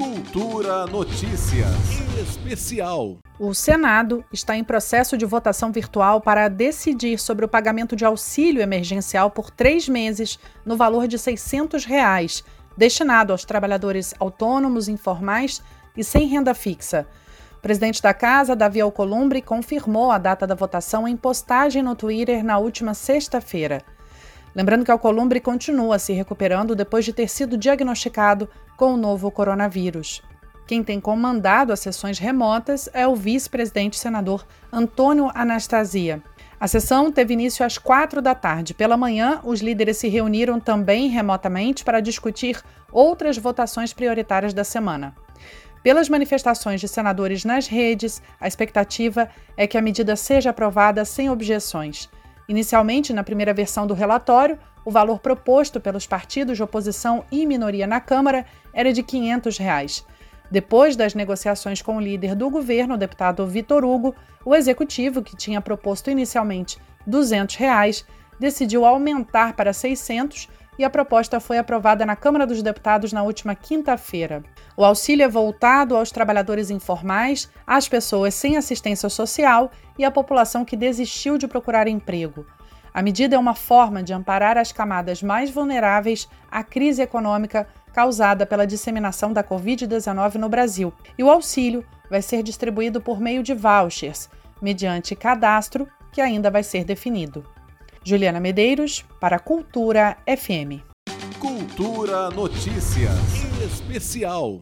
Cultura Notícias Especial. O Senado está em processo de votação virtual para decidir sobre o pagamento de auxílio emergencial por três meses no valor de 600 reais, destinado aos trabalhadores autônomos, informais e sem renda fixa. O presidente da Casa, Davi Alcolumbre, confirmou a data da votação em postagem no Twitter na última sexta-feira. Lembrando que Alcolumbre continua se recuperando depois de ter sido diagnosticado com o novo coronavírus. Quem tem comandado as sessões remotas é o vice-presidente senador Antônio Anastasia. A sessão teve início às quatro da tarde. Pela manhã, os líderes se reuniram também remotamente para discutir outras votações prioritárias da semana. Pelas manifestações de senadores nas redes, a expectativa é que a medida seja aprovada sem objeções. Inicialmente, na primeira versão do relatório, o valor proposto pelos partidos de oposição e minoria na Câmara era de 500 reais. Depois das negociações com o líder do governo, o deputado Vitor Hugo, o executivo, que tinha proposto inicialmente 200 reais, decidiu aumentar para 600 e a proposta foi aprovada na Câmara dos Deputados na última quinta-feira. O auxílio é voltado aos trabalhadores informais, às pessoas sem assistência social e à população que desistiu de procurar emprego. A medida é uma forma de amparar as camadas mais vulneráveis à crise econômica causada pela disseminação da Covid-19 no Brasil. E o auxílio vai ser distribuído por meio de vouchers, mediante cadastro que ainda vai ser definido. Juliana Medeiros, para Cultura FM. Cultura Notícias Especial.